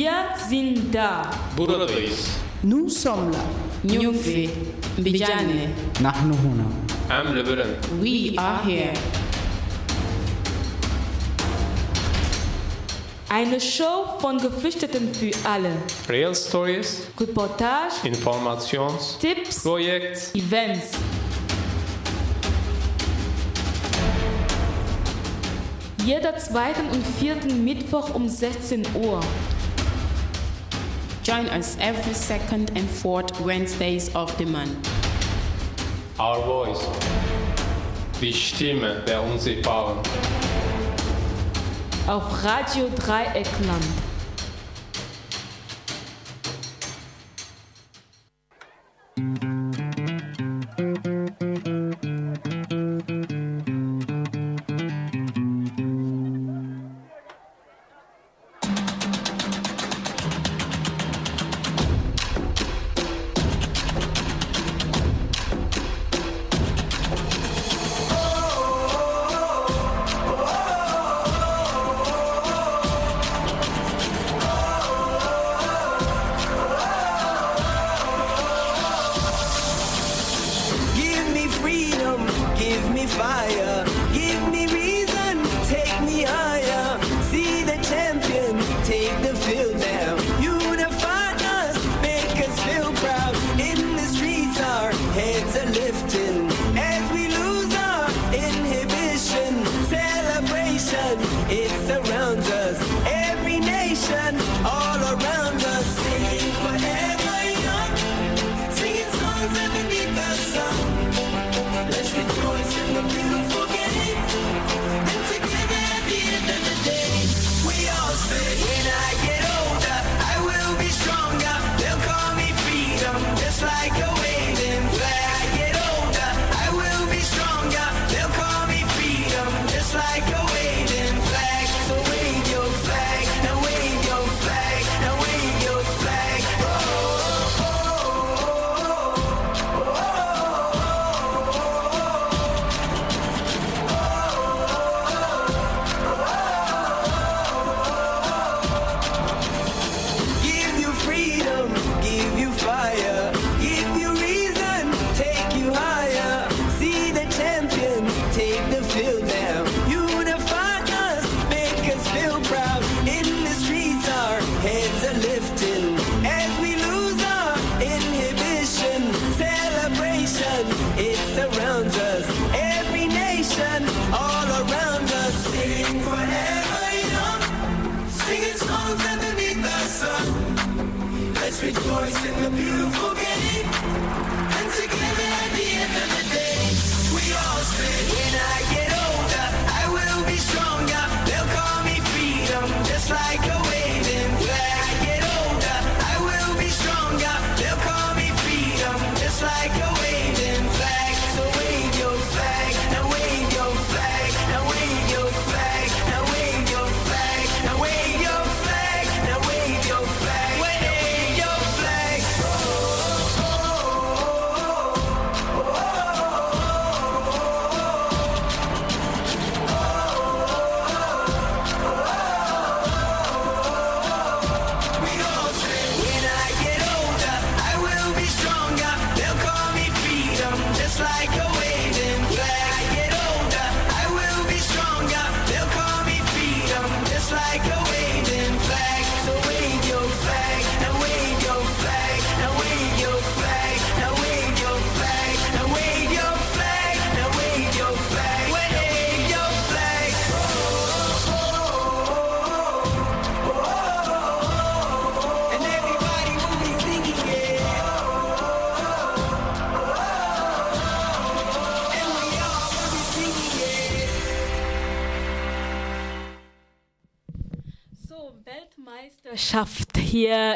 Wir sind da. Buradayız. Nous sommes là. Nyufi. Bijane. Nahnu huna. Am Lebanon. We are here. Eine Show von Geflüchteten für alle. Real Stories, Reportage, Informations, Tipps, Projekt, Events. Jeder zweiten und vierten Mittwoch um 16 Uhr. Join us every second and fourth Wednesdays of the month. Our voice. Die Stimme der Unsichtbaren. Auf Radio Dreieckland.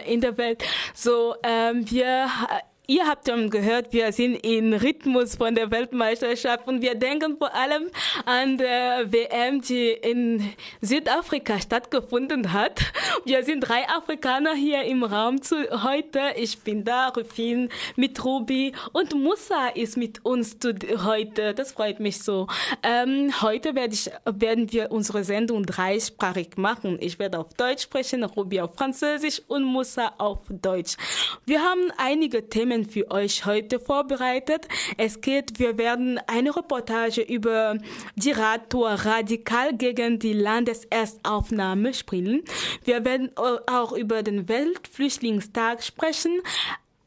in der Welt. So, ähm, wir äh, ihr habt schon gehört, wir sind im Rhythmus von der Weltmeisterschaft und wir denken vor allem an der WM, die in Südafrika stattgefunden hat. Wir sind drei Afrikaner hier im Raum zu heute. Ich bin da, Rufin mit Ruby und Musa ist mit uns zu, heute. Das freut mich so. Ähm, heute werde ich, werden wir unsere Sendung dreisprachig machen. Ich werde auf Deutsch sprechen, Ruby auf Französisch und Musa auf Deutsch. Wir haben einige Themen Themen für euch heute vorbereitet. Es geht, wir werden eine Reportage über die Radtour radikal gegen die Landeserstaufnahme spielen. Wir werden auch über den Weltflüchtlingstag sprechen.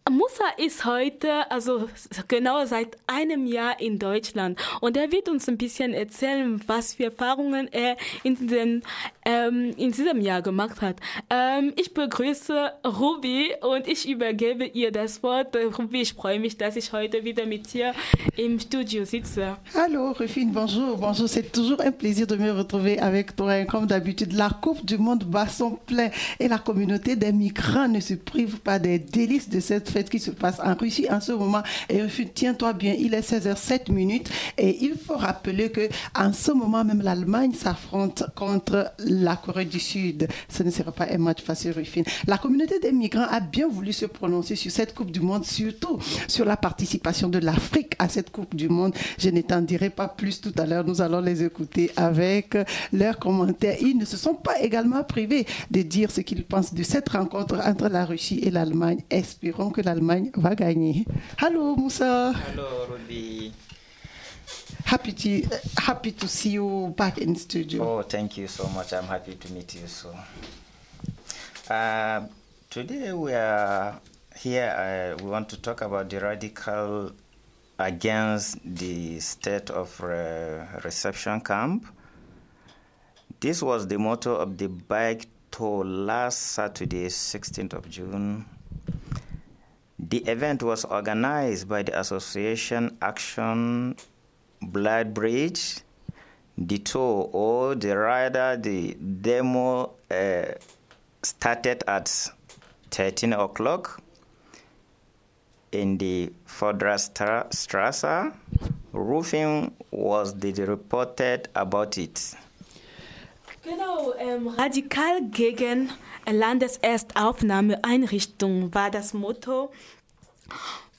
Musa ist heute, also genau seit einem Jahr in Deutschland und er wird uns ein bisschen erzählen, was für Erfahrungen er in, den, ähm, in diesem Jahr gemacht hat. Ähm, ich begrüße Ruby und ich übergebe ihr das Wort. Ruby, ich freue mich, dass ich heute wieder mit dir im Studio sitze. Hallo Rufine, bonjour. Bonjour, c'est toujours un plaisir de me retrouver avec toi. Comme d'habitude, la Coupe du Monde bat son plein et la communauté des migrants ne se prive pas des délices de cette fête qui se passe en Russie en ce moment. Et tiens-toi bien, il est 16h07 minutes et il faut rappeler que en ce moment même l'Allemagne s'affronte contre la Corée du Sud. Ce ne sera pas un match facile, Rufine. La communauté des migrants a bien voulu se prononcer sur cette Coupe du Monde, surtout sur la participation de l'Afrique à cette Coupe du Monde. Je ne t'en dirai pas plus tout à l'heure. Nous allons les écouter avec leurs commentaires. Ils ne se sont pas également privés de dire ce qu'ils pensent de cette rencontre entre la Russie et l'Allemagne. Espérons que l'Allemagne va gagner. Hello, Moussa. Hello, Ruby. Happy to, happy to see you back in studio. Oh, thank you so much. I'm happy to meet you. So, uh, today we are here. Uh, we want to talk about the radical against the state of uh, reception camp. This was the motto of the bike tour last Saturday, 16th of June. The event was organized by the Association Action Blood Bridge. The tour, or the rather the demo, uh, started at 13 o'clock in the Fordrastrasse. Roofing was the reported about it. Genau, ähm, radikal gegen Landeserstaufnahmeeinrichtung war das Motto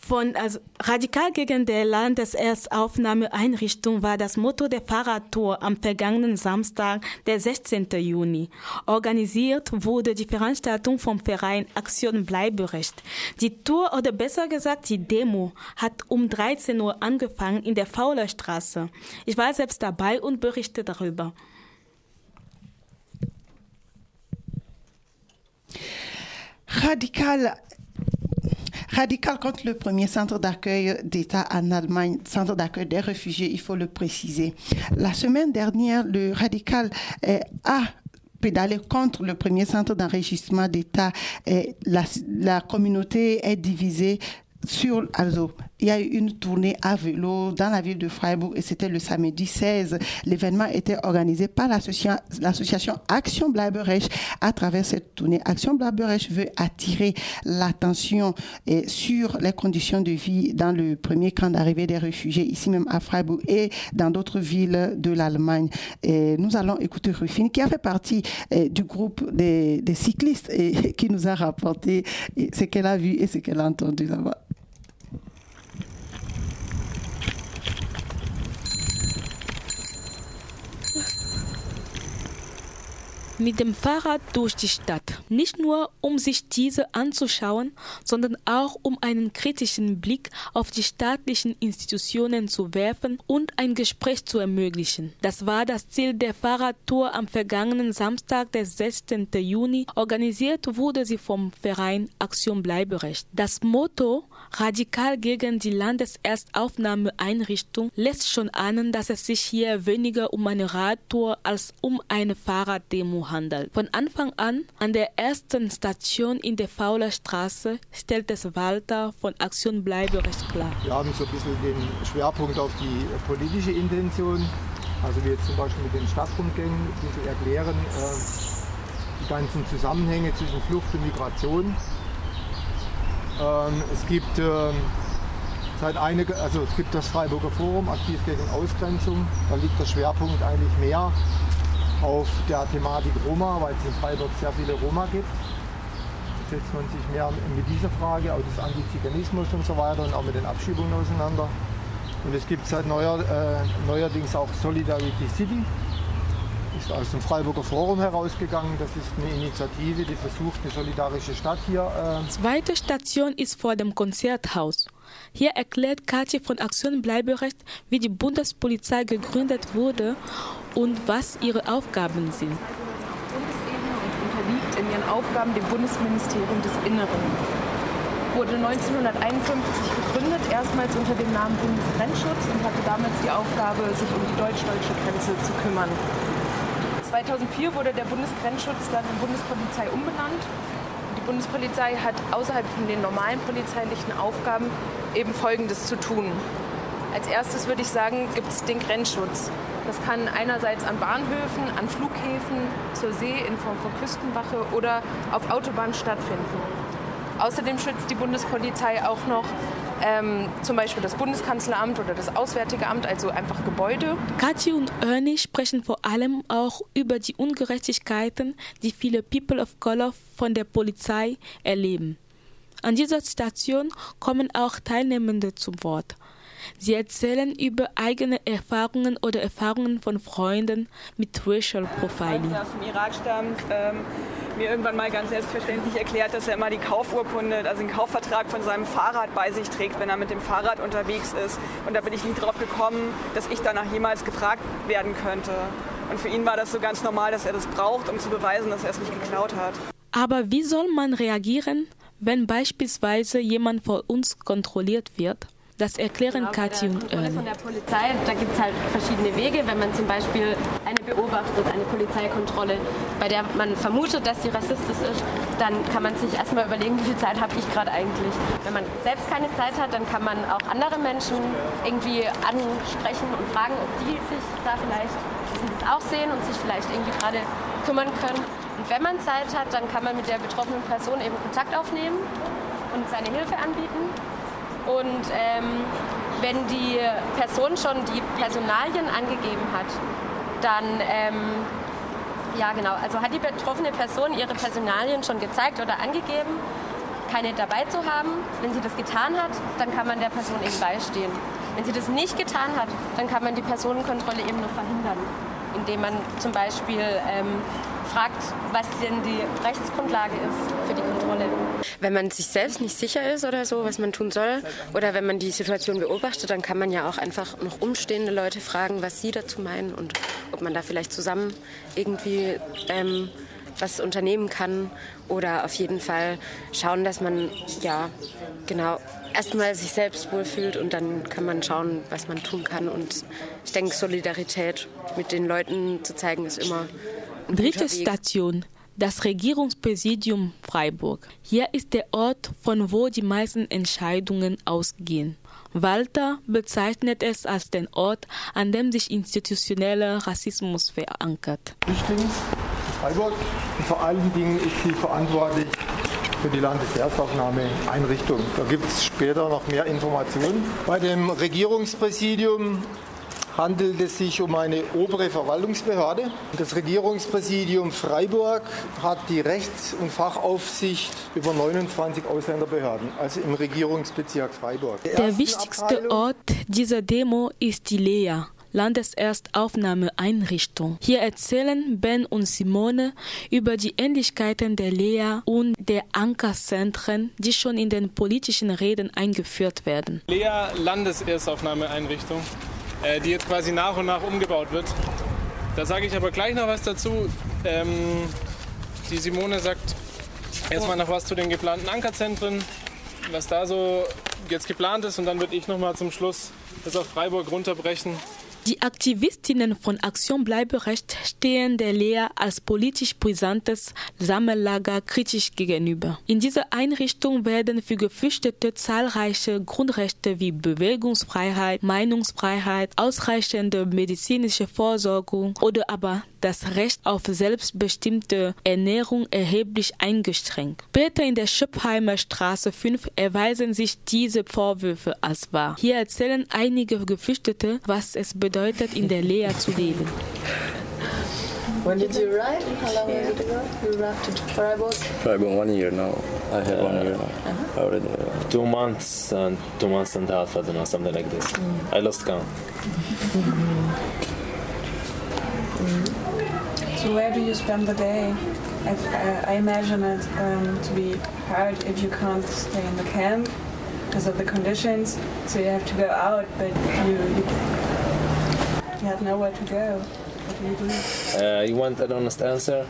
von, also radikal gegen die Landeserstaufnahmeeinrichtung war das Motto der Fahrradtour am vergangenen Samstag, der 16. Juni. Organisiert wurde die Veranstaltung vom Verein Aktion Bleiberecht. Die Tour, oder besser gesagt die Demo, hat um 13 Uhr angefangen in der Faulerstraße. Ich war selbst dabei und berichte darüber. Radical Radical contre le premier centre d'accueil d'État en Allemagne, centre d'accueil des réfugiés, il faut le préciser. La semaine dernière, le Radical eh, a pédalé contre le premier centre d'enregistrement d'État. Eh, la, la communauté est divisée sur, also, il y a eu une tournée à vélo dans la ville de Freiburg et c'était le samedi 16. L'événement était organisé par l'association Action Bleiberech. À travers cette tournée, Action Bleiberech veut attirer l'attention sur les conditions de vie dans le premier camp d'arrivée des réfugiés, ici même à Freiburg et dans d'autres villes de l'Allemagne. Nous allons écouter Rufine qui a fait partie eh, du groupe des, des cyclistes et qui nous a rapporté ce qu'elle a vu et ce qu'elle a entendu là-bas. Mit dem Fahrrad durch die Stadt. Nicht nur, um sich diese anzuschauen, sondern auch um einen kritischen Blick auf die staatlichen Institutionen zu werfen und ein Gespräch zu ermöglichen. Das war das Ziel der Fahrradtour am vergangenen Samstag, der 16. Juni. Organisiert wurde sie vom Verein Aktion Bleiberecht. Das Motto radikal gegen die Landeserstaufnahmeeinrichtung lässt schon ahnen, dass es sich hier weniger um eine Radtour als um eine Fahrraddemo handelt. Von Anfang an, an der ersten Station in der Fauler Straße, stellt es Walter von Aktion Bleiberecht klar. Wir haben so ein bisschen den Schwerpunkt auf die politische Intention, also wie jetzt zum Beispiel mit den Stadtrundgängen, die zu erklären, äh, die ganzen Zusammenhänge zwischen Flucht und Migration. Ähm, es gibt ähm, seit einige, also es gibt das Freiburger Forum aktiv gegen Ausgrenzung. Da liegt der Schwerpunkt eigentlich mehr auf der Thematik Roma, weil es in Freiburg sehr viele Roma gibt. Setzt man sich mehr mit dieser Frage, auch des Antiziganismus und so weiter und auch mit den Abschiebungen auseinander. Und es gibt seit neuer, äh, neuerdings auch Solidarity City. Ist aus dem Freiburger Forum herausgegangen. Das ist eine Initiative, die versucht, eine solidarische Stadt hier äh, Zweite Station ist vor dem Konzerthaus. Hier erklärt Katja von Aktion Bleiberecht, wie die Bundespolizei gegründet wurde und was ihre Aufgaben sind. Bundesebene und unterliegt in ihren Aufgaben dem Bundesministerium des Inneren. Wurde 1951 gegründet, erstmals unter dem Namen Bundesgrenzschutz und hatte damals die Aufgabe, sich um die deutsch-deutsche Grenze zu kümmern. 2004 wurde der Bundesgrenzschutz dann in Bundespolizei umbenannt. Die Bundespolizei hat außerhalb von den normalen polizeilichen Aufgaben eben Folgendes zu tun. Als erstes würde ich sagen, gibt es den Grenzschutz. Das kann einerseits an Bahnhöfen, an Flughäfen, zur See in Form von Küstenwache oder auf Autobahnen stattfinden. Außerdem schützt die Bundespolizei auch noch ähm, zum Beispiel das Bundeskanzleramt oder das Auswärtige Amt, also einfach Gebäude. Kathi und Ernie sprechen vor allem auch über die Ungerechtigkeiten, die viele People of Color von der Polizei erleben. An dieser Station kommen auch Teilnehmende zum Wort. Sie erzählen über eigene Erfahrungen oder Erfahrungen von Freunden mit Racial Profiling. der aus dem Irak stammt, ähm, mir irgendwann mal ganz selbstverständlich erklärt, dass er immer die Kaufurkunde, also den Kaufvertrag von seinem Fahrrad bei sich trägt, wenn er mit dem Fahrrad unterwegs ist. Und da bin ich nie drauf gekommen, dass ich danach jemals gefragt werden könnte. Und für ihn war das so ganz normal, dass er das braucht, um zu beweisen, dass er es nicht geklaut hat. Aber wie soll man reagieren, wenn beispielsweise jemand vor uns kontrolliert wird? Das erklären Genau, Kathi und Ernie. von der Polizei, da gibt es halt verschiedene Wege. Wenn man zum Beispiel eine beobachtet, eine Polizeikontrolle, bei der man vermutet, dass sie rassistisch ist, dann kann man sich erstmal überlegen, wie viel Zeit habe ich gerade eigentlich. Wenn man selbst keine Zeit hat, dann kann man auch andere Menschen irgendwie ansprechen und fragen, ob die sich da vielleicht das auch sehen und sich vielleicht irgendwie gerade kümmern können. Und wenn man Zeit hat, dann kann man mit der betroffenen Person eben Kontakt aufnehmen und seine Hilfe anbieten. Und ähm, wenn die Person schon die Personalien angegeben hat, dann, ähm, ja genau, also hat die betroffene Person ihre Personalien schon gezeigt oder angegeben, keine dabei zu haben. Wenn sie das getan hat, dann kann man der Person eben beistehen. Wenn sie das nicht getan hat, dann kann man die Personenkontrolle eben noch verhindern, indem man zum Beispiel ähm, fragt, was denn die Rechtsgrundlage ist für die Kontrolle. Wenn man sich selbst nicht sicher ist oder so, was man tun soll, oder wenn man die Situation beobachtet, dann kann man ja auch einfach noch umstehende Leute fragen, was sie dazu meinen und ob man da vielleicht zusammen irgendwie ähm, was unternehmen kann oder auf jeden Fall schauen, dass man ja genau erstmal sich selbst wohlfühlt und dann kann man schauen, was man tun kann. Und ich denke, Solidarität mit den Leuten zu zeigen ist immer Dritte guter Weg. Das Regierungspräsidium Freiburg. Hier ist der Ort, von wo die meisten Entscheidungen ausgehen. Walter bezeichnet es als den Ort, an dem sich institutioneller Rassismus verankert. Flüchtlings in Freiburg. Und vor allen Dingen ist sie verantwortlich für die Landeserstaufnahmeeinrichtung. Da gibt es später noch mehr Informationen. Bei dem Regierungspräsidium handelt es sich um eine obere Verwaltungsbehörde. Das Regierungspräsidium Freiburg hat die Rechts- und Fachaufsicht über 29 Ausländerbehörden, also im Regierungsbezirk Freiburg. Der ersten wichtigste Abteilung- Ort dieser Demo ist die LEA, Landeserstaufnahmeeinrichtung. Hier erzählen Ben und Simone über die Ähnlichkeiten der LEA und der Ankerzentren, die schon in den politischen Reden eingeführt werden. Lea Landeserstaufnahmeeinrichtung, äh, die jetzt quasi nach und nach umgebaut wird. Da sage ich aber gleich noch was dazu. Ähm, die Simone sagt erstmal noch was zu den geplanten Ankerzentren, was da so jetzt geplant ist und dann würde ich noch mal zum Schluss das auf Freiburg runterbrechen. Die Aktivistinnen von Aktion Bleiberecht stehen der Lea als politisch brisantes Sammellager kritisch gegenüber. In dieser Einrichtung werden für Geflüchtete zahlreiche Grundrechte wie Bewegungsfreiheit, Meinungsfreiheit, ausreichende medizinische Vorsorgung oder aber das Recht auf selbstbestimmte Ernährung erheblich eingeschränkt. Später in der Schöppheimer Straße 5 erweisen sich diese Vorwürfe als wahr. Hier erzählen einige Geflüchtete, was es bedeutet, in der Lea zu leben. When did you arrive? How long was it ago? You arrived to Freiburg? Freiburg one year now. I have one year now. Uh-huh. Already. uh, Two months and two months and a half, I don't know, something like this. I lost count. So where do you spend the day? I, I, I imagine it um, to be hard if you can't stay in the camp because of the conditions. So you have to go out, but you you, you have nowhere to go. What do you do? Uh, you want an honest answer?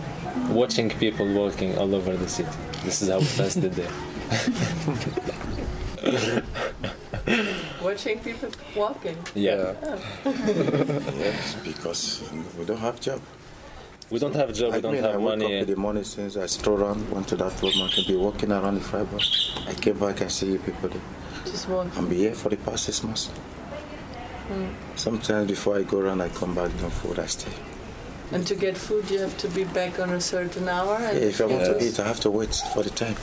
Watching people walking all over the city. This is how we passed the day. Watching people walking. Yeah. yes, because we don't have job. We don't have a job, we I don't mean, have I woke money. up in the morning since I stroll around, went to that room, I can be walking around the fiber. I came back and see you people there. Just walking. I'm here for the past six months. Mm. Sometimes before I go around, I come back, no food, I stay. And to get food, you have to be back on a certain hour. Yeah, if I want to eat, I have to wait for the time.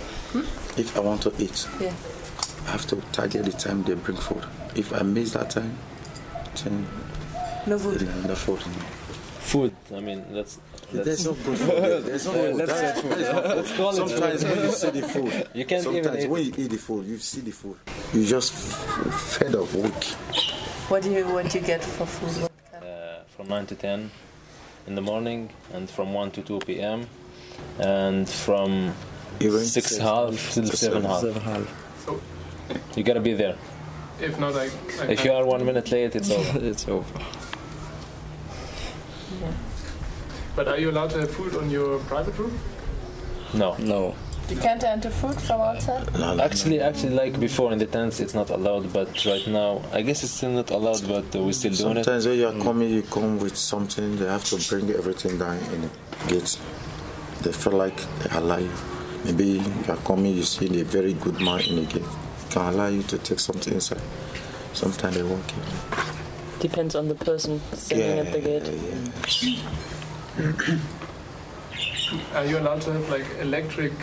If I want to eat, Yeah. I have to target the time they bring food. If I miss that time, then no food. No food. Food, I mean, that's. that's There's no good food. there. There's no food. let's That's- say- there's no food. let's call it Sometimes food. when you see the food, You can't even sometimes eat when you eat the food, you see the food. You just f- fed up weak. What do you what do you get for food? uh, from 9 to 10 in the morning and from 1 to 2 p.m. and from Even 6 six half half till to 7 seven- half. seven half. You gotta be there. If not, I. I If you are one minute late, it's over. it's over. But are you allowed to have food on your private room? No. No. You can't enter food from outside. Actually, actually, like before in the tents, it's not allowed. But right now, I guess it's still not allowed. But uh, we're still doing it. Sometimes when you are coming, you come with something. They have to bring everything down in the gates. They feel like they allow you. Maybe you are coming, you see a very good man in the gate. Can allow you to take something inside. Sometimes they won't give you. Depends on the person standing at the gate. Are you allowed to have like electric?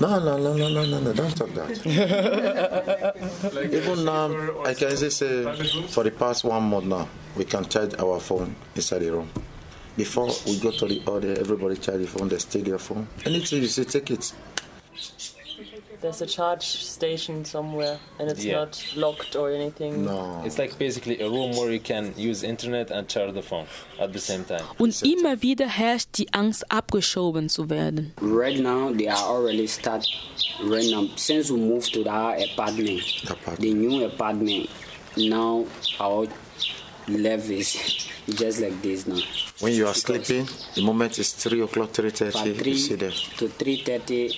No, no, no, no, no, no, no, don't talk that. Even now, I can just say for the past one month now, we can charge our phone inside the room. Before we go to the order, everybody charge the phone, they steal their phone. Anything you say, take it. There's a charge station somewhere, and it's Yeah. not locked or anything. No. It's like basically a room where you can use internet and charge the phone at the same time. Und immer wieder herrscht die Angst, abgeschoben zu werden. Right now, they are already start right now. Since we moved to our apartment, the new apartment, now our level is just like this now. When you are sleeping, the moment is 3 o'clock, 3.30, From you see them. to three thirty,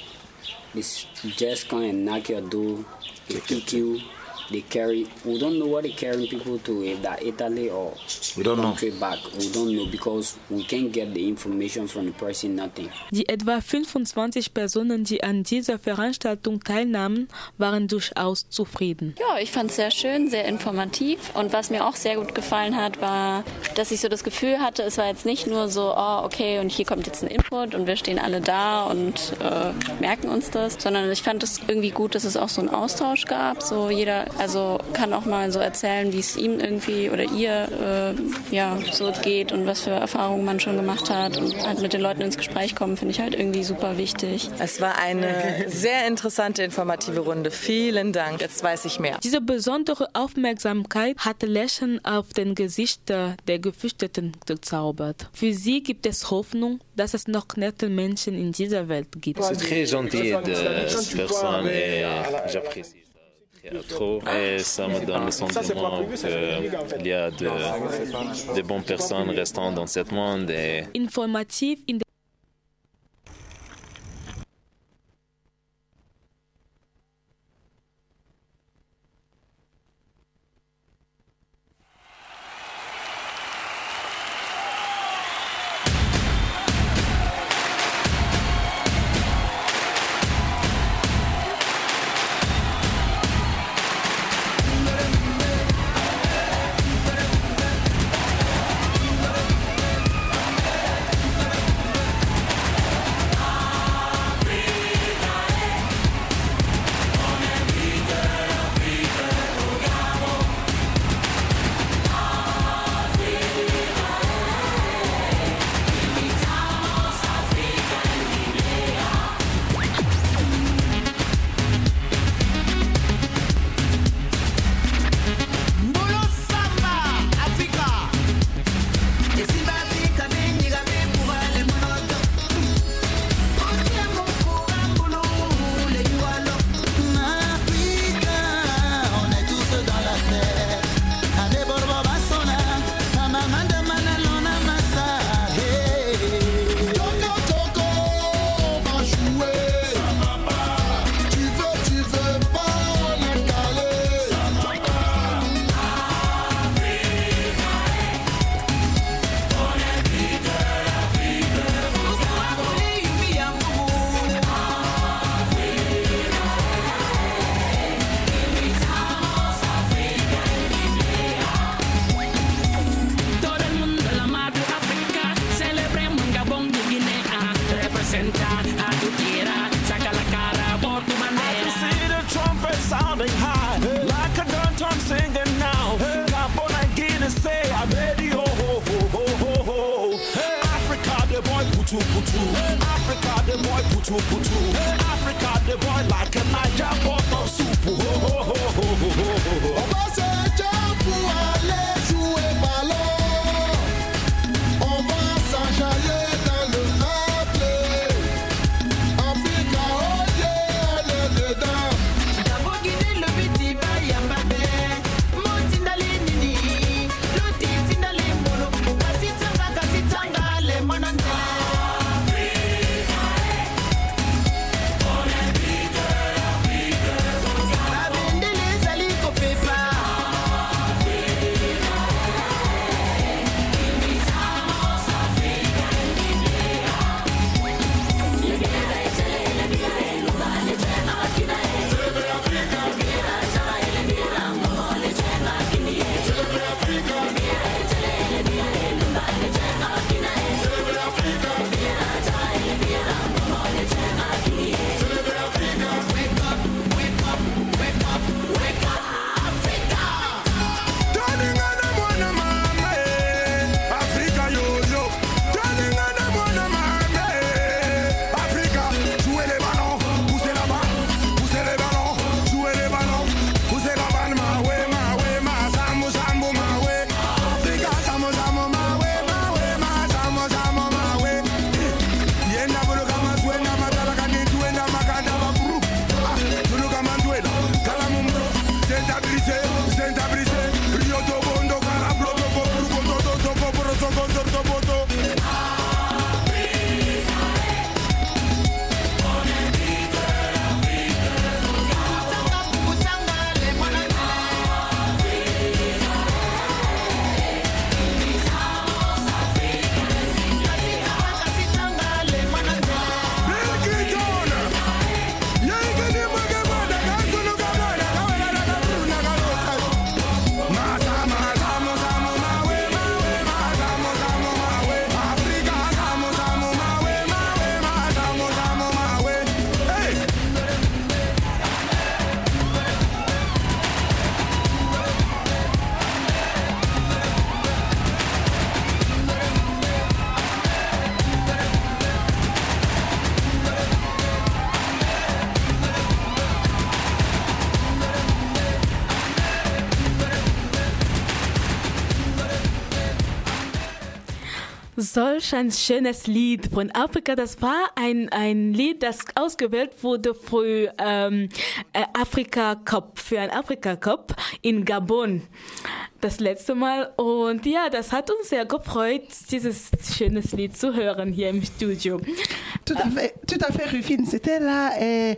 this just come and knock your door. They kick you. They carry. We don't know what they carrying people to. If that Italy or We don't know. country back, we don't know because we can't get the information from the person. Nothing. Die etwa 25 Personen, die an dieser Veranstaltung teilnahmen, waren durchaus zufrieden. Ja, ich fand es sehr schön, sehr informativ. Und was mir auch sehr gut gefallen hat, war, dass ich so das Gefühl hatte, es war jetzt nicht nur so, oh, okay, und hier kommt jetzt ein Input und wir stehen alle da und äh, merken uns das, sondern ich fand es irgendwie gut, dass es auch so einen Austausch gab. So jeder, also kann auch mal so erzählen, wie es ihm irgendwie oder ihr äh, ja so geht und was für Erfahrungen man schon gemacht hat und halt mit den Leuten ins Gespräch kommen, finde ich halt irgendwie super wichtig. Es war eine sehr interessante, informative Runde. Vielen Dank. Jetzt weiß ich mehr. Diese besondere Aufmerksamkeit hat Lächeln auf den Gesichtern der Geflüchteten gezaubert. Für sie gibt es Hoffnung, dass es noch nette Menschen in dieser Welt gibt. C'est très gentil de cette personne et j'apprécie ça trop et ça me donne le sentiment qu'il y a de, de bonnes personnes restant dans ce monde et in soll Solch ein schönes Lied von Afrika. Das war ein, ein Lied, das ausgewählt wurde für ähm, äh, Afrika Cup, für ein Afrika Cup in Gabon. Das letzte Mal. Und ja, das hat uns sehr gefreut, dieses schönes Lied zu hören hier im Studio. Tout à fait, Rufine. C'était là euh,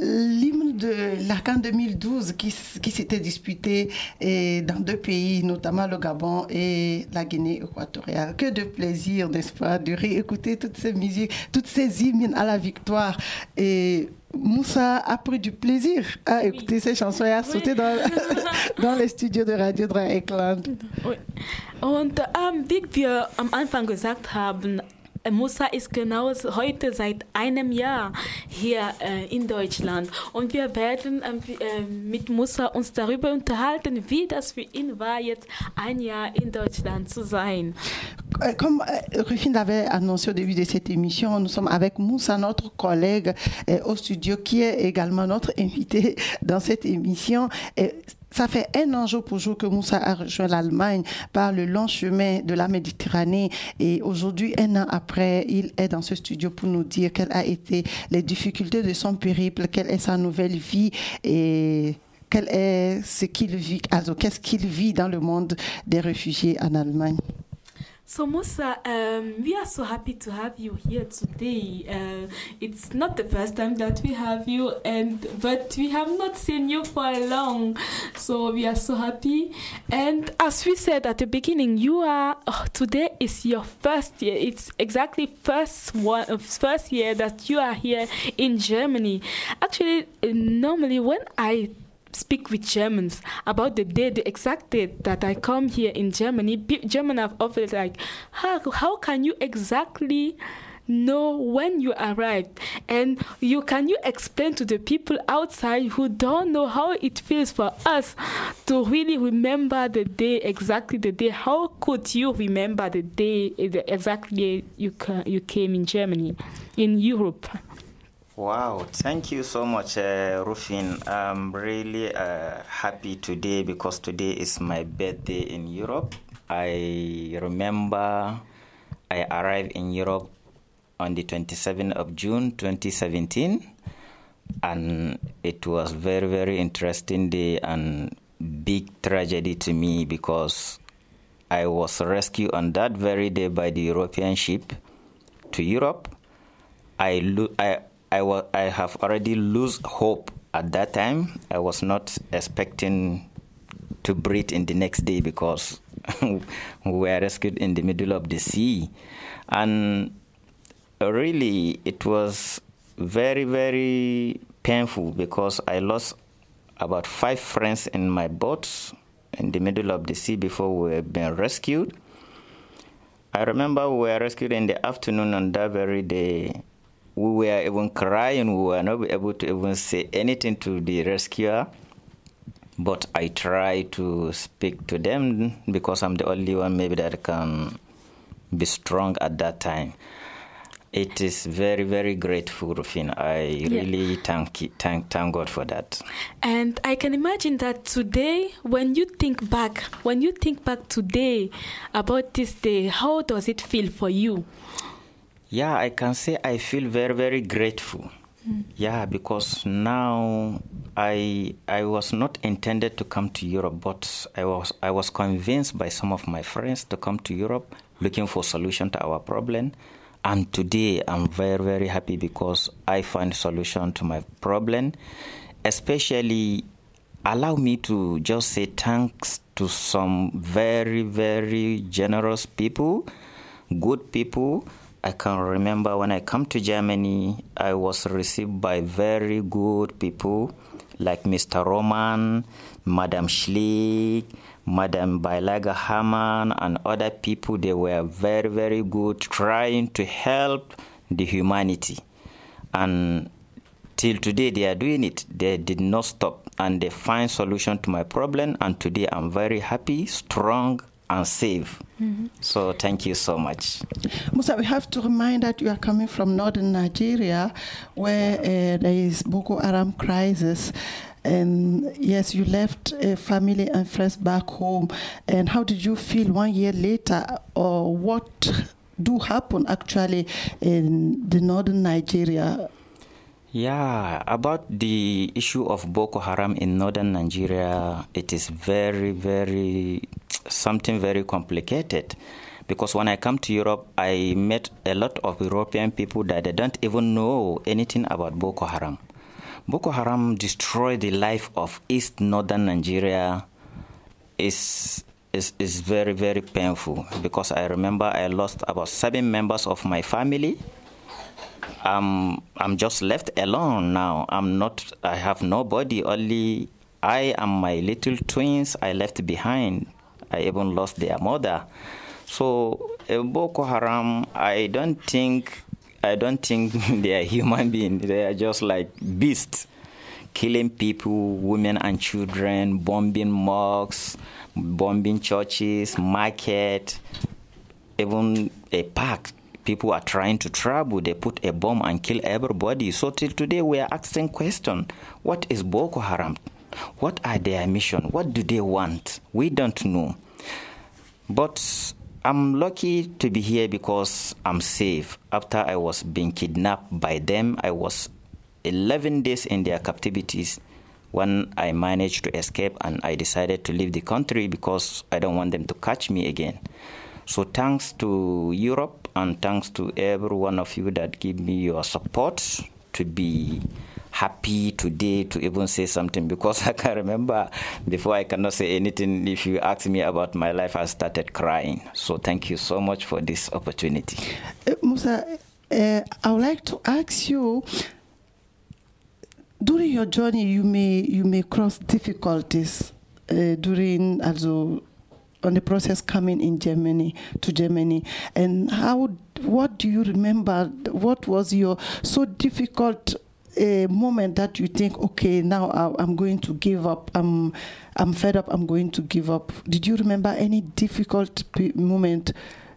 l'hymne de l'Arcan 2012 qui, qui s'était disputé euh, dans deux pays, notamment le Gabon et la Guinée équatoriale. Que de plaisir, n'est-ce pas, de réécouter toutes ces musiques, toutes ces hymnes à la victoire. Et Moussa a pris du plaisir à écouter ces chansons et à sauter dans, dans les studios de Radio Dreieckland. Oui. Und ähm, wie wir am Anfang gesagt haben, Musa ist genau heute seit einem Jahr hier äh, in Deutschland und wir werden ähm, äh, mit Musa uns darüber unterhalten, wie das für ihn war, jetzt ein Jahr in Deutschland zu sein. Comme euh, Rufine l'avait annoncé au début de cette émission, nous sommes avec Moussa, notre collègue euh, au studio, qui est également notre invité dans cette émission. Ça fait un an jour pour jour que Moussa a rejoint l'Allemagne par le long chemin de la Méditerranée. Et aujourd'hui, un an après, il est dans ce studio pour nous dire quelles ont été les difficultés de son périple, quelle est sa nouvelle vie et quel est ce qu'il vit, qu'est-ce qu'il vit dans le monde des réfugiés en Allemagne. So Musa, um, we are so happy to have you here today. Uh, it's not the first time that we have you, and but we have not seen you for a long, so we are so happy. And as we said at the beginning, you are oh, today is your first year. It's exactly first one first year that you are here in Germany. Actually, uh, normally when I speak with Germans about the day, the exact date that I come here in Germany. German have often like, how, how can you exactly know when you arrived? And you can you explain to the people outside who don't know how it feels for us to really remember the day exactly the day? How could you remember the day the exactly you you came in Germany, in Europe? Wow, thank you so much, uh, Rufin. I'm really uh, happy today because today is my birthday in Europe. I remember I arrived in Europe on the 27th of June 2017, and it was very, very interesting day and big tragedy to me because I was rescued on that very day by the European ship to Europe. I, lo- I, I, wa- I have already lose hope at that time. I was not expecting to breathe in the next day because we were rescued in the middle of the sea. And really, it was very, very painful because I lost about five friends in my boat in the middle of the sea before we were being rescued. I remember we were rescued in the afternoon on that very day. We were even crying. We were not able to even say anything to the rescuer. But I tried to speak to them because I'm the only one maybe that can be strong at that time. It is very, very grateful, Rufin. I Yeah. really thank, thank, thank God for that. And I can imagine that today, when you think back, when you think back today about this day, how does it feel for you? Yeah, I can say I feel very, very grateful. Yeah, because now I I was not intended to come to Europe, but I was I was convinced by some of my friends to come to Europe looking for solution to our problem. And today I'm very very happy because I find solution to my problem, especially allow me to just say thanks to some very very generous people, good people I can remember when I come to Germany, I was received by very good people like Mr. Roman, Madam Schlick, Madam Bailaga Haman, and other people. They were very, very good trying to help the humanity. And till today, they are doing it. They did not stop and they find solution to my problem. And today, I'm very happy, strong, and safe. So thank you so much. Musa, we have to remind that you are coming from northern Nigeria, where uh, there is Boko Haram crisis. And yes, you left uh, family and friends back home. And how did you feel one year later, or what do happen actually in the northern Nigeria? Yeah, about the issue of Boko Haram in northern Nigeria, it is very, very something very complicated. Because when I come to Europe, I met a lot of European people that they don't even know anything about Boko Haram. Boko Haram destroyed the life of East Northern Nigeria. is is is very very painful because I remember I lost about seven members of my family. Um, I'm just left alone now. I'm not. I have nobody. Only I and my little twins I left behind. I even lost their mother. So uh, Boko Haram, I don't think. I don't think they are human beings. They are just like beasts, killing people, women and children, bombing mosques, bombing churches, market, even a park. People are trying to trouble. They put a bomb and kill everybody. So till today, we are asking question: What is Boko Haram? What are their mission? What do they want? We don't know. But I'm lucky to be here because I'm safe. After I was being kidnapped by them, I was 11 days in their captivities when I managed to escape and I decided to leave the country because I don't want them to catch me again. So thanks to Europe and thanks to every one of you that give me your support to be happy today to even say something because I can remember before I cannot say anything. If you ask me about my life, I started crying. So thank you so much for this opportunity. Uh, Musa, uh, I would like to ask you. During your journey, you may you may cross difficulties. Uh, during also on the process coming in Germany to Germany, and how? What do you remember? What was your so difficult? a moment that you think, okay, now I, I'm going to give up. I'm, I'm fed up. I'm going to give up. Did you remember any difficult moment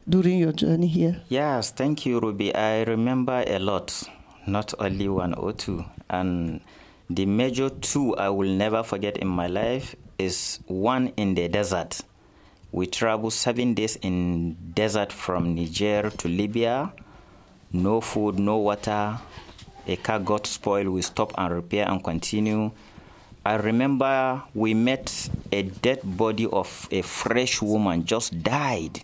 during your journey here? Yes, thank you, Ruby. I remember a lot, not only one or two. And the major two I will never forget in my life is one in the desert. We traveled seven days in desert from Niger to Libya. No food, no water. A car got spoiled. We stop and repair and continue. I remember we met a dead body of a fresh woman just died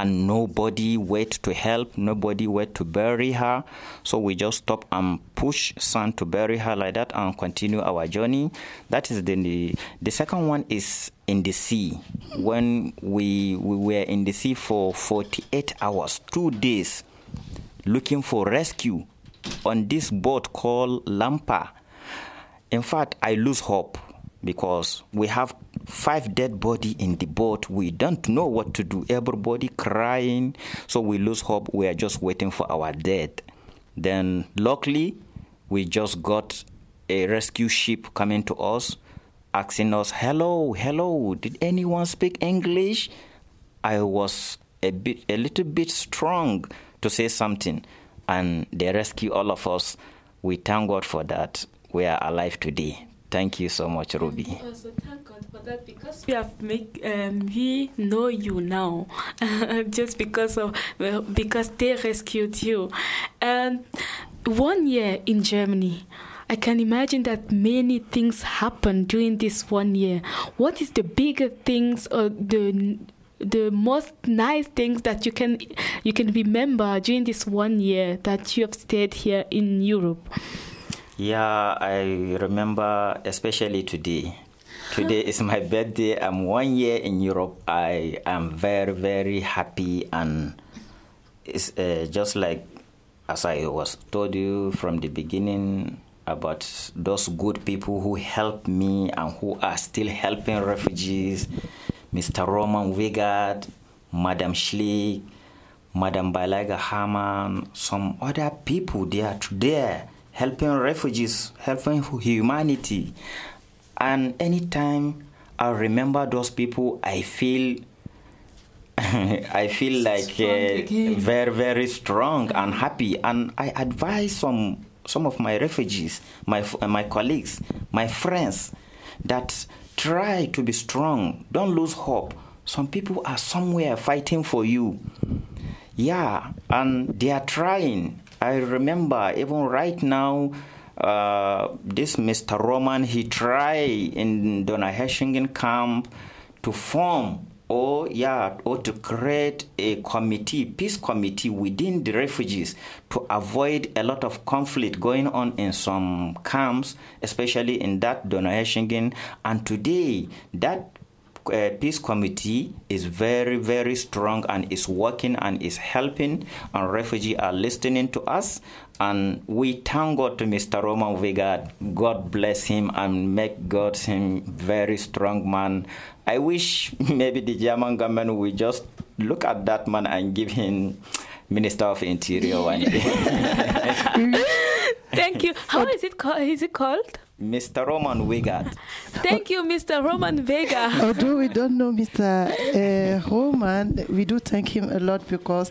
and nobody wait to help nobody wait to bury her. So we just stop and push sand to bury her like that and continue our journey. That is the the second one is in the sea. When we we were in the sea for 48 hours two days looking for rescue on this boat called lampa. In fact i lose hope because we have five dead body in the boat. We don't know what to do. Everybody crying. So we lose hope. We are just waiting for our death. Then luckily we just got a rescue ship coming to us asking us hello hello did anyone speak english? I was a bit a little bit strong to say something and they rescue all of us. We thank god for that. We are alive today Thank you so much, Ruby. Also, thank God for that because we have make um, we know you now, just because of well, because they rescued you, and one year in Germany. I can imagine that many things happened during this one year. What is the bigger things or the the most nice things that you can you can remember during this one year that you have stayed here in Europe? Yeah, I remember especially today. Today is my birthday. I'm one year in Europe. I am very, very happy, and it's uh, just like as I was told you from the beginning about those good people who helped me and who are still helping refugees, Mr. Roman Wigard, Madam Schlick, Madam Balaga Haman, some other people. They are there helping refugees, helping humanity. And anytime I remember those people, I feel I feel like uh, very very strong and happy. And I advise some some of my refugees, my my colleagues, my friends, that try to be strong. Don't lose hope. Some people are somewhere fighting for you. Yeah, and they are trying. I remember even right now, uh, this Mr. Roman, he tried in Donna Heshingen camp to form or yeah or to create a committee peace committee within the refugees to avoid a lot of conflict going on in some camps especially in that Donna Heshingen and today that uh, peace committee is very very strong and is working and is helping and refugees are listening to us. And we thank god to mr roman vigard god bless him and make god him very strong man. I wish maybe the german government will just look at that man and give him minister of interior one day. Thank you. How is it called is it called Mr. Roman Wigard. Thank you, Mr. Roman Vega. Although we don't know Mr. Uh, Roman, we do thank him a lot because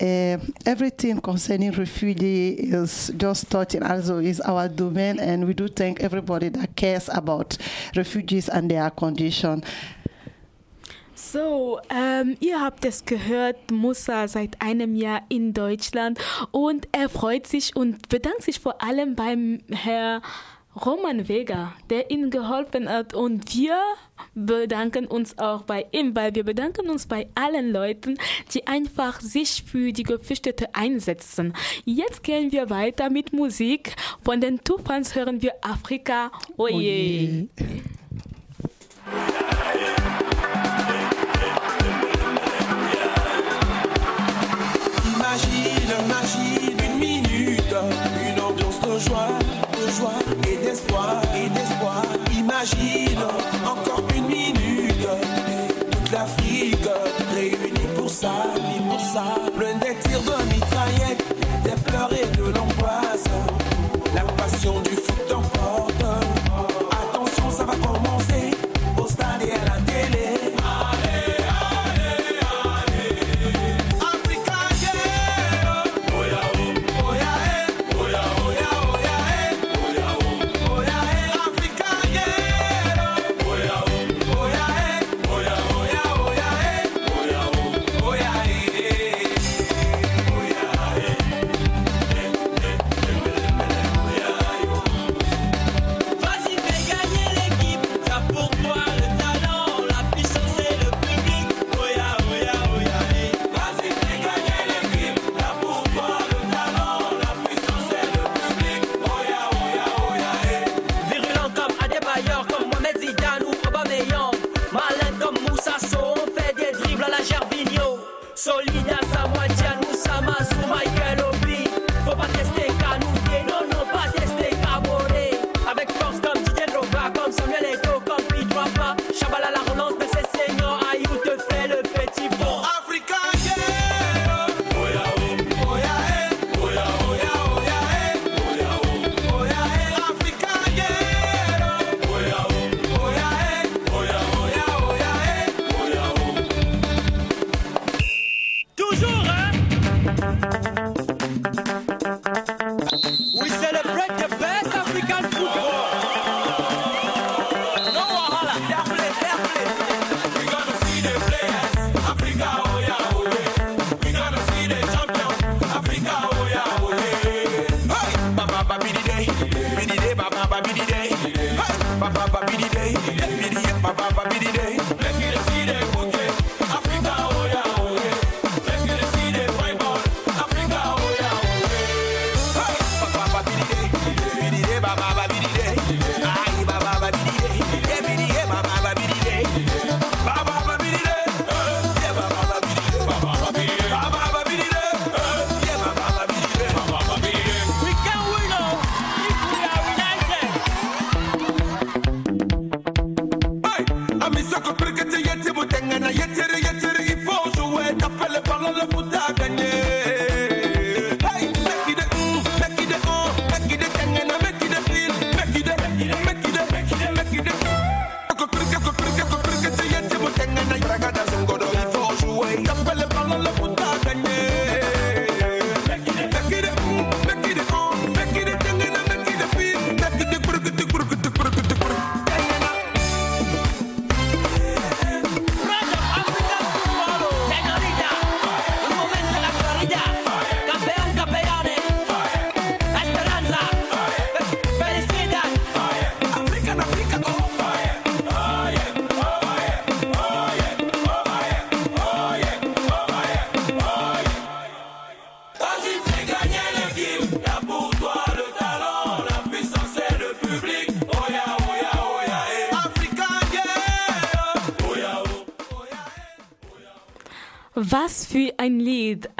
uh, everything concerning refugee is just touching also is our domain, and we do thank everybody that cares about refugees and their condition. So, ähm, ihr habt es gehört, Musa seit einem Jahr in Deutschland und er freut sich und bedankt sich vor allem beim Herr Roman Vega, der ihnen geholfen hat. Und wir bedanken uns auch bei ihm, weil wir bedanken uns bei allen Leuten, die einfach sich für die Geflüchtete einsetzen. Jetzt gehen wir weiter mit Musik. Von den Tufans hören wir Afrika. Oje. Oh Imagine, imagine une minute, une ambiance de joie, de joie Encore une minute, toute l'Afrique réunie pour ça, pour ça.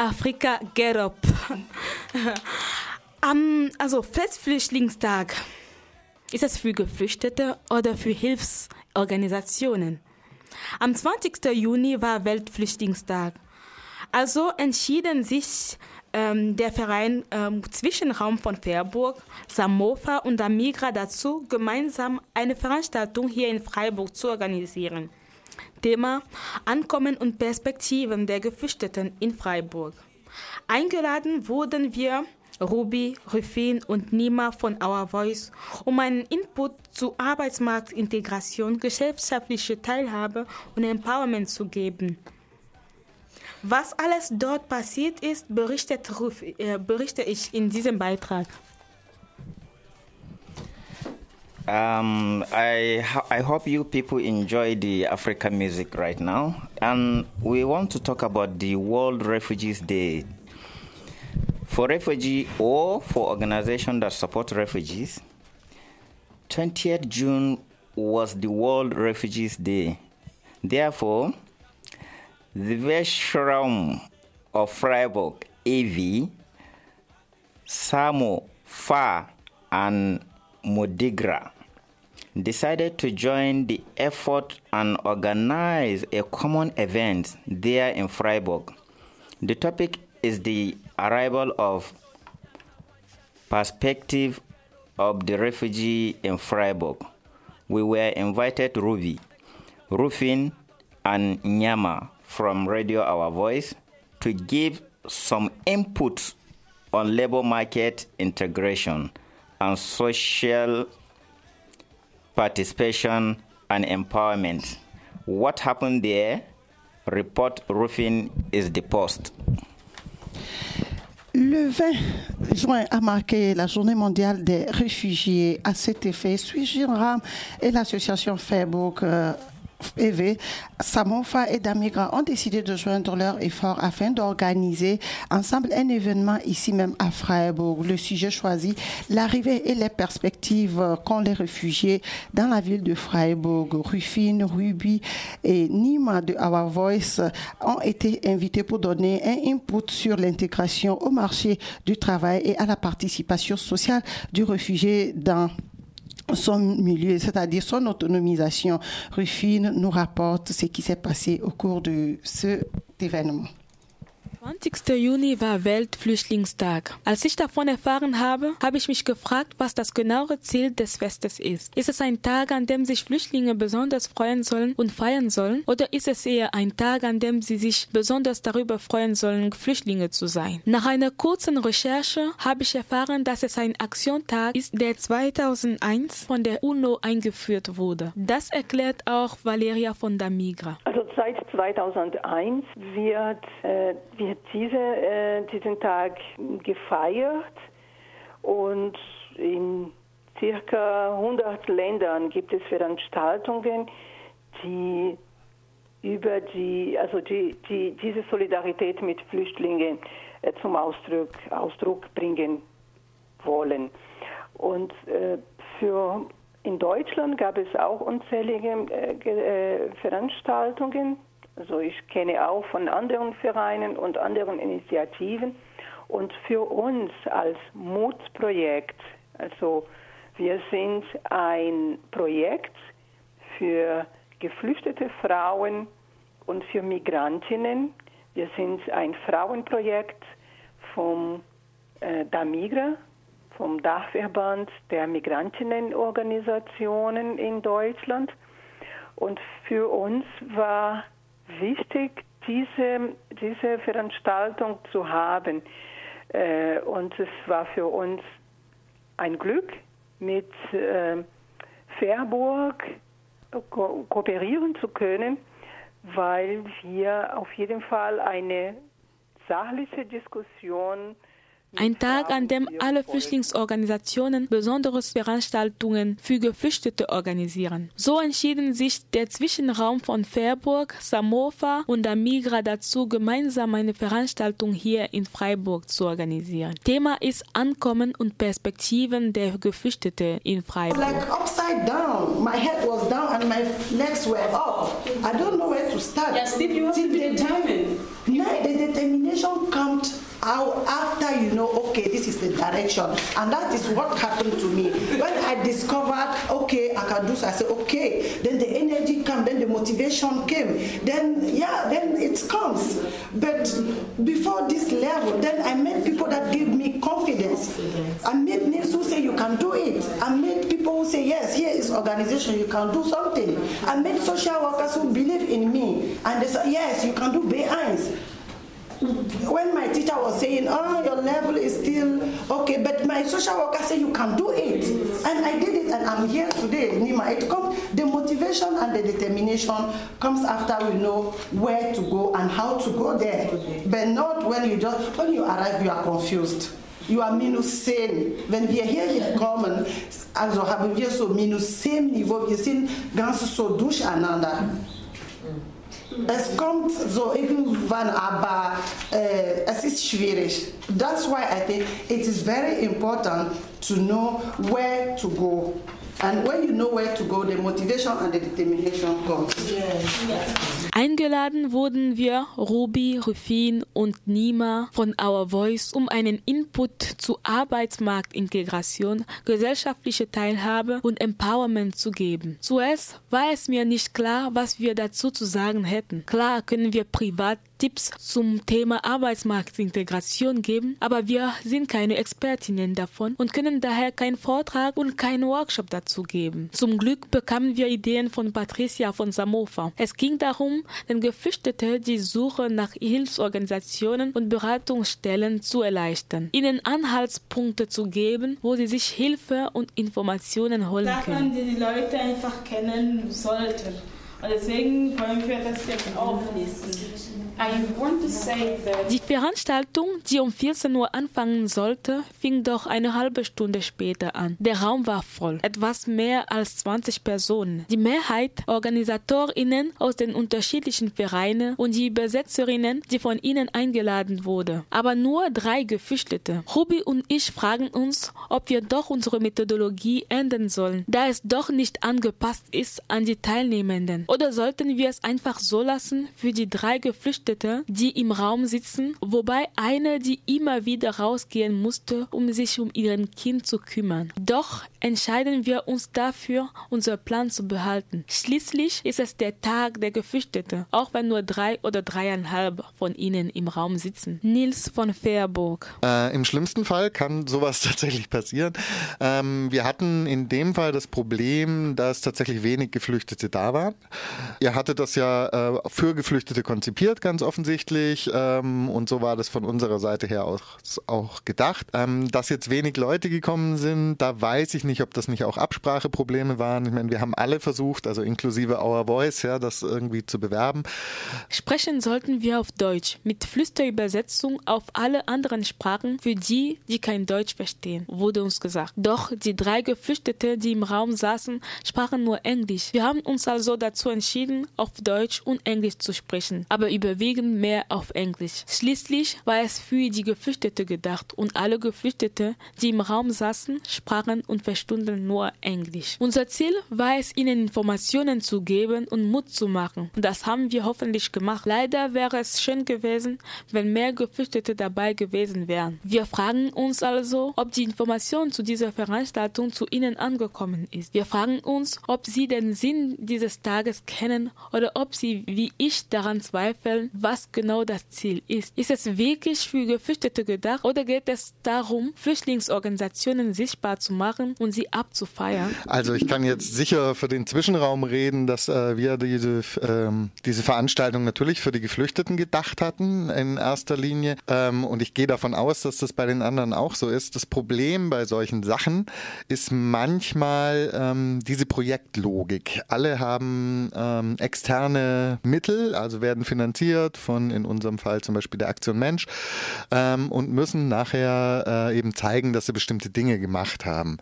Afrika Get Up. um, also Festflüchtlingstag. Ist es für Geflüchtete oder für Hilfsorganisationen? Am 20. Juni war Weltflüchtlingstag. Also entschieden sich ähm, der Verein ähm, Zwischenraum von Fairburg, Samofa und Amigra dazu, gemeinsam eine Veranstaltung hier in Freiburg zu organisieren. Thema Ankommen und Perspektiven der Geflüchteten in Freiburg. Eingeladen wurden wir Ruby, Rufin und Nima von Our Voice, um einen Input zu Arbeitsmarktintegration, gesellschaftliche Teilhabe und Empowerment zu geben. Was alles dort passiert ist, äh, berichte ich in diesem Beitrag. Um, I I hope you people enjoy the African music right now, and we want to talk about the World Refugees Day. For refugee or for organization that support refugees, 20th June was the World Refugees Day. Therefore, the Westram of Freiburg, AV, Samo, Fa, and Modigra decided to join the effort and organize a common event there in Freiburg. The topic is the arrival of perspective of the refugee in Freiburg. We were invited Ruby, Rufin, and Nyama from Radio Our Voice to give some input on labor market integration and social participation and empowerment. What happened there? Report Rufin is the post. Le 20 juin a marqué la journée mondiale des réfugiés. À cet effet, Suijinram et l'association Facebook EV, Samofa et Damigra ont décidé de joindre leurs efforts afin d'organiser ensemble un événement ici même à Freiburg. Le sujet choisi, l'arrivée et les perspectives qu'ont les réfugiés dans la ville de Freiburg. Rufine, Ruby et Nima de Our Voice ont été invités pour donner un input sur l'intégration au marché du travail et à la participation sociale du réfugié dans son milieu, c'est-à-dire son autonomisation. Rufine nous rapporte ce qui s'est passé au cours de cet événement. 20. Juni war Weltflüchtlingstag. Als ich davon erfahren habe, habe ich mich gefragt, was das genaue Ziel des Festes ist. Ist es ein Tag, an dem sich Flüchtlinge besonders freuen sollen und feiern sollen? Oder ist es eher ein Tag, an dem sie sich besonders darüber freuen sollen, Flüchtlinge zu sein? Nach einer kurzen Recherche habe ich erfahren, dass es ein Aktiontag ist, der 2001 von der UNO eingeführt wurde. Das erklärt auch Valeria von der Migra. Also seit 2001 wird, äh, wird diese, äh, diesen Tag gefeiert und in circa 100 Ländern gibt es Veranstaltungen, die über die, also die, die diese Solidarität mit Flüchtlingen äh, zum Ausdruck, Ausdruck bringen wollen. Und äh, für in Deutschland gab es auch unzählige äh, äh, Veranstaltungen. Also ich kenne auch von anderen Vereinen und anderen Initiativen. Und für uns als Mutprojekt, also wir sind ein Projekt für geflüchtete Frauen und für Migrantinnen. Wir sind ein Frauenprojekt vom äh, DAMIGRA, vom Dachverband der Migrantinnenorganisationen in Deutschland. Und für uns war wichtig, diese, diese Veranstaltung zu haben. Äh, und es war für uns ein Glück, mit äh, Fairburg ko kooperieren zu können, weil wir auf jeden Fall eine sachliche Diskussion Ein Tag, an dem alle Flüchtlingsorganisationen besondere Veranstaltungen für Geflüchtete organisieren. So entschieden sich der Zwischenraum von Fairburg, Samofa und Amigra dazu, gemeinsam eine Veranstaltung hier in Freiburg zu organisieren. Thema ist Ankommen und Perspektiven der Geflüchtete in Freiburg. Like upside down. My head was down and my legs were up. I don't know where to start. Yeah, Steve, you have to be determined. The direction. And that is what happened to me. When I discovered, okay, I can do so, I said, okay. Then the energy came, then the motivation came. Then, yeah, then it comes. But before this level, then I met people that gave me confidence. I met names who say you can do it. I met people who say, yes, here is organization, you can do something. I met social workers who believe in me. And they say, yes, you can do behinds when my teacher was saying, oh, your level is still okay, but my social worker said you can do it. And I did it and I'm here today, Nima. It comes, the motivation and the determination comes after we know where to go and how to go there. But not when you just, when you arrive, you are confused. You are minus zehn. Wenn wir hierher kommen, also haben wir so minus zehn Niveau, wir sind ganz so durcheinander. Es kommt so irgendwann, aber äh, es ist schwierig. That's why I think it is very important to know where to go. Eingeladen wurden wir, Ruby, Rufin und Nima von Our Voice, um einen Input zu Arbeitsmarktintegration, gesellschaftliche Teilhabe und Empowerment zu geben. Zuerst war es mir nicht klar, was wir dazu zu sagen hätten. Klar können wir privat Tipps zum Thema Arbeitsmarktintegration geben, aber wir sind keine Expertinnen davon und können daher keinen Vortrag und keinen Workshop dazu geben. Zum Glück bekamen wir Ideen von Patricia von Samofa. Es ging darum, den Geflüchteten die Suche nach Hilfsorganisationen und Beratungsstellen zu erleichtern, ihnen Anhaltspunkte zu geben, wo sie sich Hilfe und Informationen holen Sachen, können. die die Leute einfach kennen sollten. Und deswegen wollen wir das jetzt auflisten. Die Veranstaltung, die um 14 Uhr anfangen sollte, fing doch eine halbe Stunde später an. Der Raum war voll, etwas mehr als 20 Personen. Die Mehrheit Organisatorinnen aus den unterschiedlichen Vereinen und die Übersetzerinnen, die von ihnen eingeladen wurde. Aber nur drei Geflüchtete. Ruby und ich fragen uns, ob wir doch unsere Methodologie ändern sollen, da es doch nicht angepasst ist an die Teilnehmenden. Oder sollten wir es einfach so lassen für die drei Geflüchteten, die im Raum sitzen, wobei eine, die immer wieder rausgehen musste, um sich um ihren Kind zu kümmern. Doch entscheiden wir uns dafür, unser Plan zu behalten. Schließlich ist es der Tag der Geflüchteten, auch wenn nur drei oder dreieinhalb von ihnen im Raum sitzen. Nils von Fairburg. Äh, Im schlimmsten Fall kann sowas tatsächlich passieren. Ähm, wir hatten in dem Fall das Problem, dass tatsächlich wenig Geflüchtete da waren. Ihr hattet das ja äh, für Geflüchtete konzipiert, ganz offensichtlich. Ähm, und so war das von unserer Seite her auch, auch gedacht. Ähm, dass jetzt wenig Leute gekommen sind, da weiß ich nicht, ob das nicht auch Abspracheprobleme waren. Ich meine, wir haben alle versucht, also inklusive Our Voice, ja, das irgendwie zu bewerben. Sprechen sollten wir auf Deutsch, mit Flüsterübersetzung auf alle anderen Sprachen für die, die kein Deutsch verstehen, wurde uns gesagt. Doch die drei Geflüchtete, die im Raum saßen, sprachen nur Englisch. Wir haben uns also dazu entschieden, auf Deutsch und Englisch zu sprechen, aber überwiegend mehr auf Englisch. Schließlich war es für die Geflüchtete gedacht und alle Geflüchtete, die im Raum saßen, sprachen und verstanden nur Englisch. Unser Ziel war es, ihnen Informationen zu geben und Mut zu machen. Und das haben wir hoffentlich gemacht. Leider wäre es schön gewesen, wenn mehr Geflüchtete dabei gewesen wären. Wir fragen uns also, ob die Information zu dieser Veranstaltung zu ihnen angekommen ist. Wir fragen uns, ob sie den Sinn dieses Tages kennen oder ob sie, wie ich, daran zweifeln, was genau das Ziel ist. Ist es wirklich für Geflüchtete gedacht oder geht es darum, Flüchtlingsorganisationen sichtbar zu machen und sie abzufeiern? Also ich kann jetzt sicher für den Zwischenraum reden, dass äh, wir diese, ähm, diese Veranstaltung natürlich für die Geflüchteten gedacht hatten in erster Linie. Ähm, und ich gehe davon aus, dass das bei den anderen auch so ist. Das Problem bei solchen Sachen ist manchmal ähm, diese Projektlogik. Alle haben ähm, externe Mittel, also werden finanziert von in unserem Fall zum Beispiel der Aktion Mensch ähm, und müssen nachher äh, eben zeigen, dass sie bestimmte Dinge gemacht haben.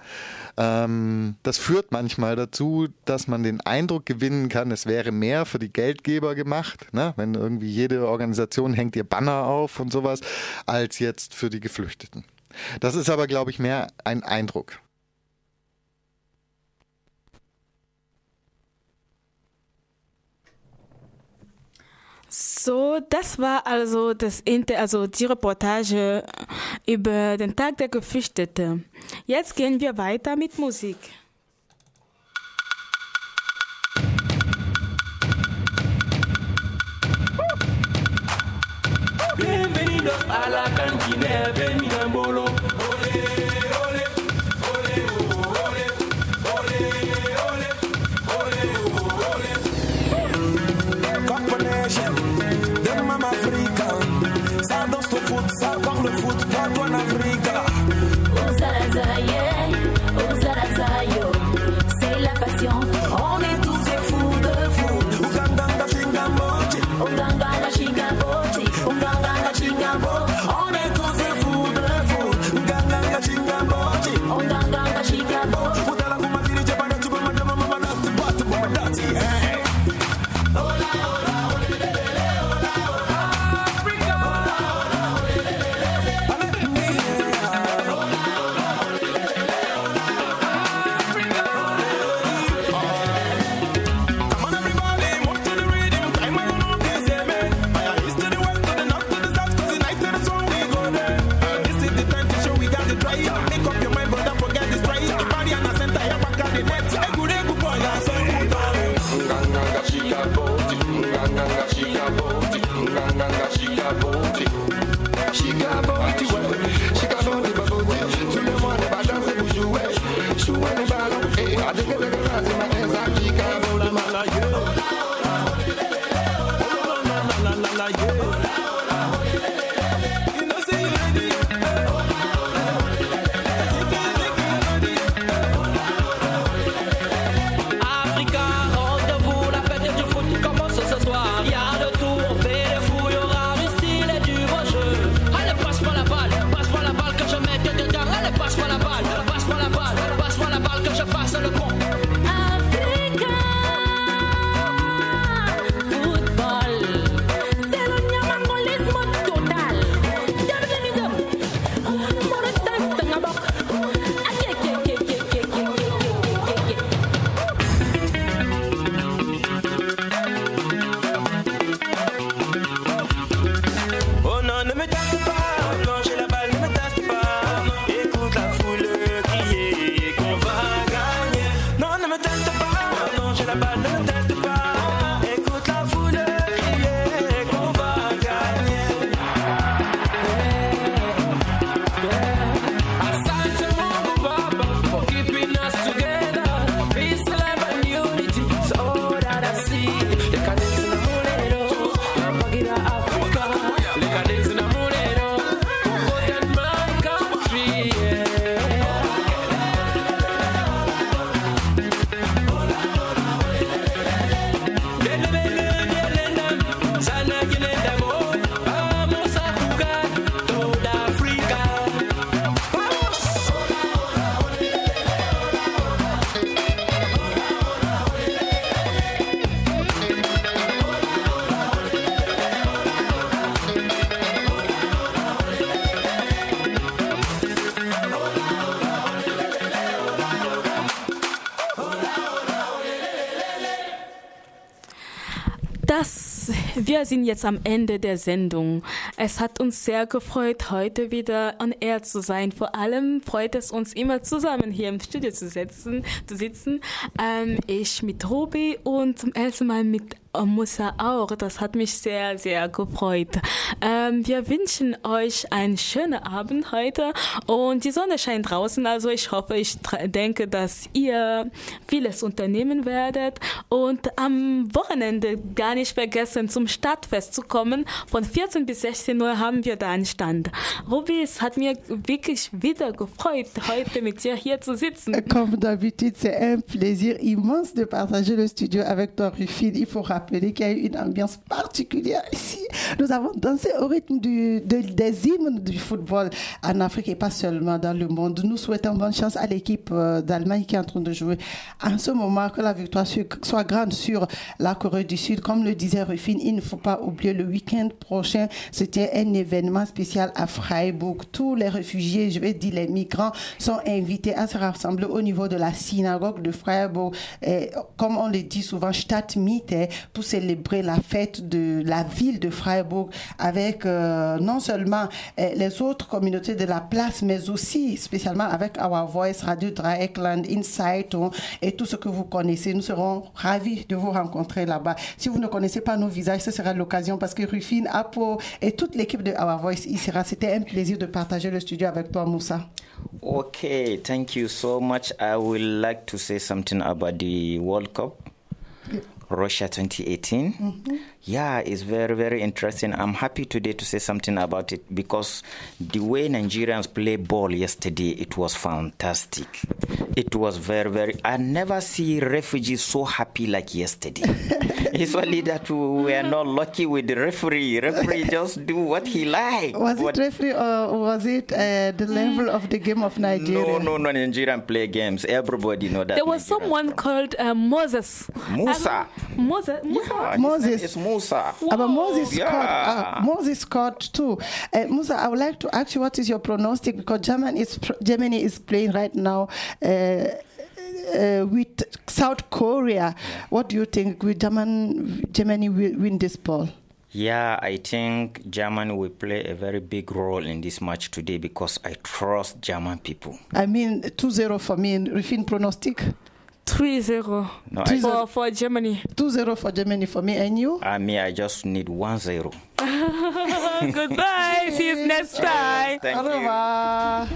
Ähm, das führt manchmal dazu, dass man den Eindruck gewinnen kann, es wäre mehr für die Geldgeber gemacht, ne? wenn irgendwie jede Organisation hängt ihr Banner auf und sowas, als jetzt für die Geflüchteten. Das ist aber, glaube ich, mehr ein Eindruck. So, das war also das Inter also die Reportage über den Tag der Geflüchteten. Jetzt gehen wir weiter mit Musik. Bienvenidos a la cantina de Minambolo. Nation, Yeah. Wir sind jetzt am Ende der Sendung. Es hat uns sehr gefreut, heute wieder on air zu sein. Vor allem freut es uns immer zusammen hier im Studio zu sitzen. Zu sitzen. Ähm, ich mit Robi und zum ersten Mal mit Musa auch. Das hat mich sehr, sehr gefreut. Ähm, wir wünschen euch einen schönen Abend heute und die Sonne scheint draußen. Also ich hoffe, ich denke, dass ihr vieles unternehmen werdet und am Wochenende gar nicht vergessen, zum Stadtfest zu kommen. Von 14 bis 16 Uhr haben wir da einen Stand. Robi, es hat mir wirklich wieder gefreut, heute mit dir hier zu sitzen. Comme d'habitude, c'est un plaisir immense de partager le studio avec toi, Rufine. Il faut rappeler qu'il y a eu une ambiance particulière ici. Nous avons dansé au rythme du- de- des hymnes du football en Afrique et pas seulement dans le monde. Nous souhaitons bonne chance à l'équipe euh, d'Allemagne qui est en train de jouer. En ce moment, que la victoire soit grande sur la Corée du Sud. Comme le disait Rufine, il ne faut pas oublier le week-end prochain, c'était un événement spécial à Freiburg. Tous les réfugiés, je vais dire les migrants, sont invités à se rassembler au niveau de la synagogue de Freiburg, comme on le dit souvent, Stadtmitte, pour célébrer la fête de la ville de Freiburg avec euh, non seulement euh, les autres communautés de la place, mais aussi spécialement avec Our Voice, Radio Dreieckland, Insight et tout ce que vous connaissez. Nous serons ravis de vous rencontrer là-bas. Si vous ne connaissez pas nos visages, ce sera l'occasion parce que Rufine, Apo et toute l'équipe de Our Voice y sera. C'était un plaisir de partager le studio avec toi, Moussa. Okay, thank you so much. I would like to say something about the World Cup, Russia 2018. Yeah, it's very, very interesting. I'm happy today to say something about it because the way Nigerians play ball yesterday, it was fantastic. It was very, very. I never see refugees so happy like yesterday. it's only that we were not lucky with the referee. Referee just do what he liked. Was What- it referee or was it uh, the level of the game of Nigeria? No, no, no. Nigerian play games. Everybody know that. There was someone called uh, Moses. Musa. Moses. Musa. Moses. It's Musa. Uh, but Moses Yeah. scored. Uh, Moses scored too. Uh, Musa, I would like to ask you what is your pronostic because Germany is Germany is playing right now. Uh, uh, with South Korea, what do you think? Will German, Germany will win this ball? Yeah, I think Germany will play a very big role in this match today because I trust German people. I mean, 2-0 for me. Rufin pronostic? 3-0 No, I- for, for Germany. 2-0 for Germany for me and you? Ah, I mean, I just need one zero. Goodbye. See you next time. Thank Au revoir.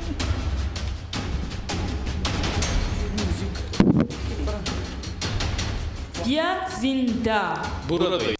Wir sind da. Buradayız.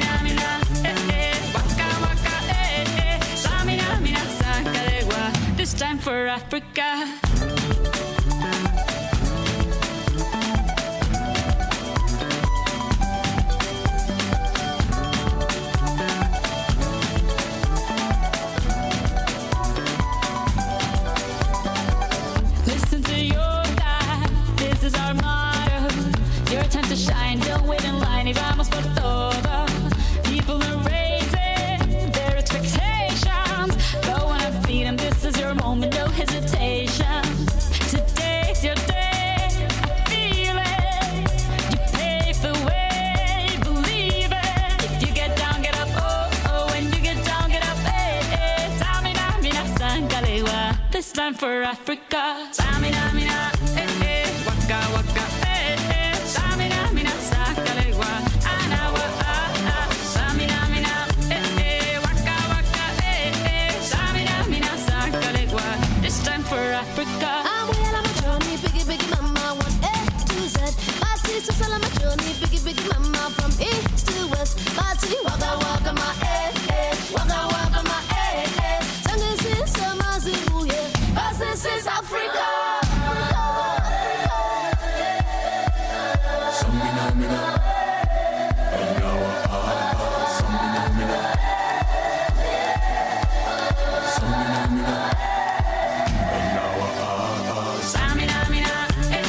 For Africa. For Africa.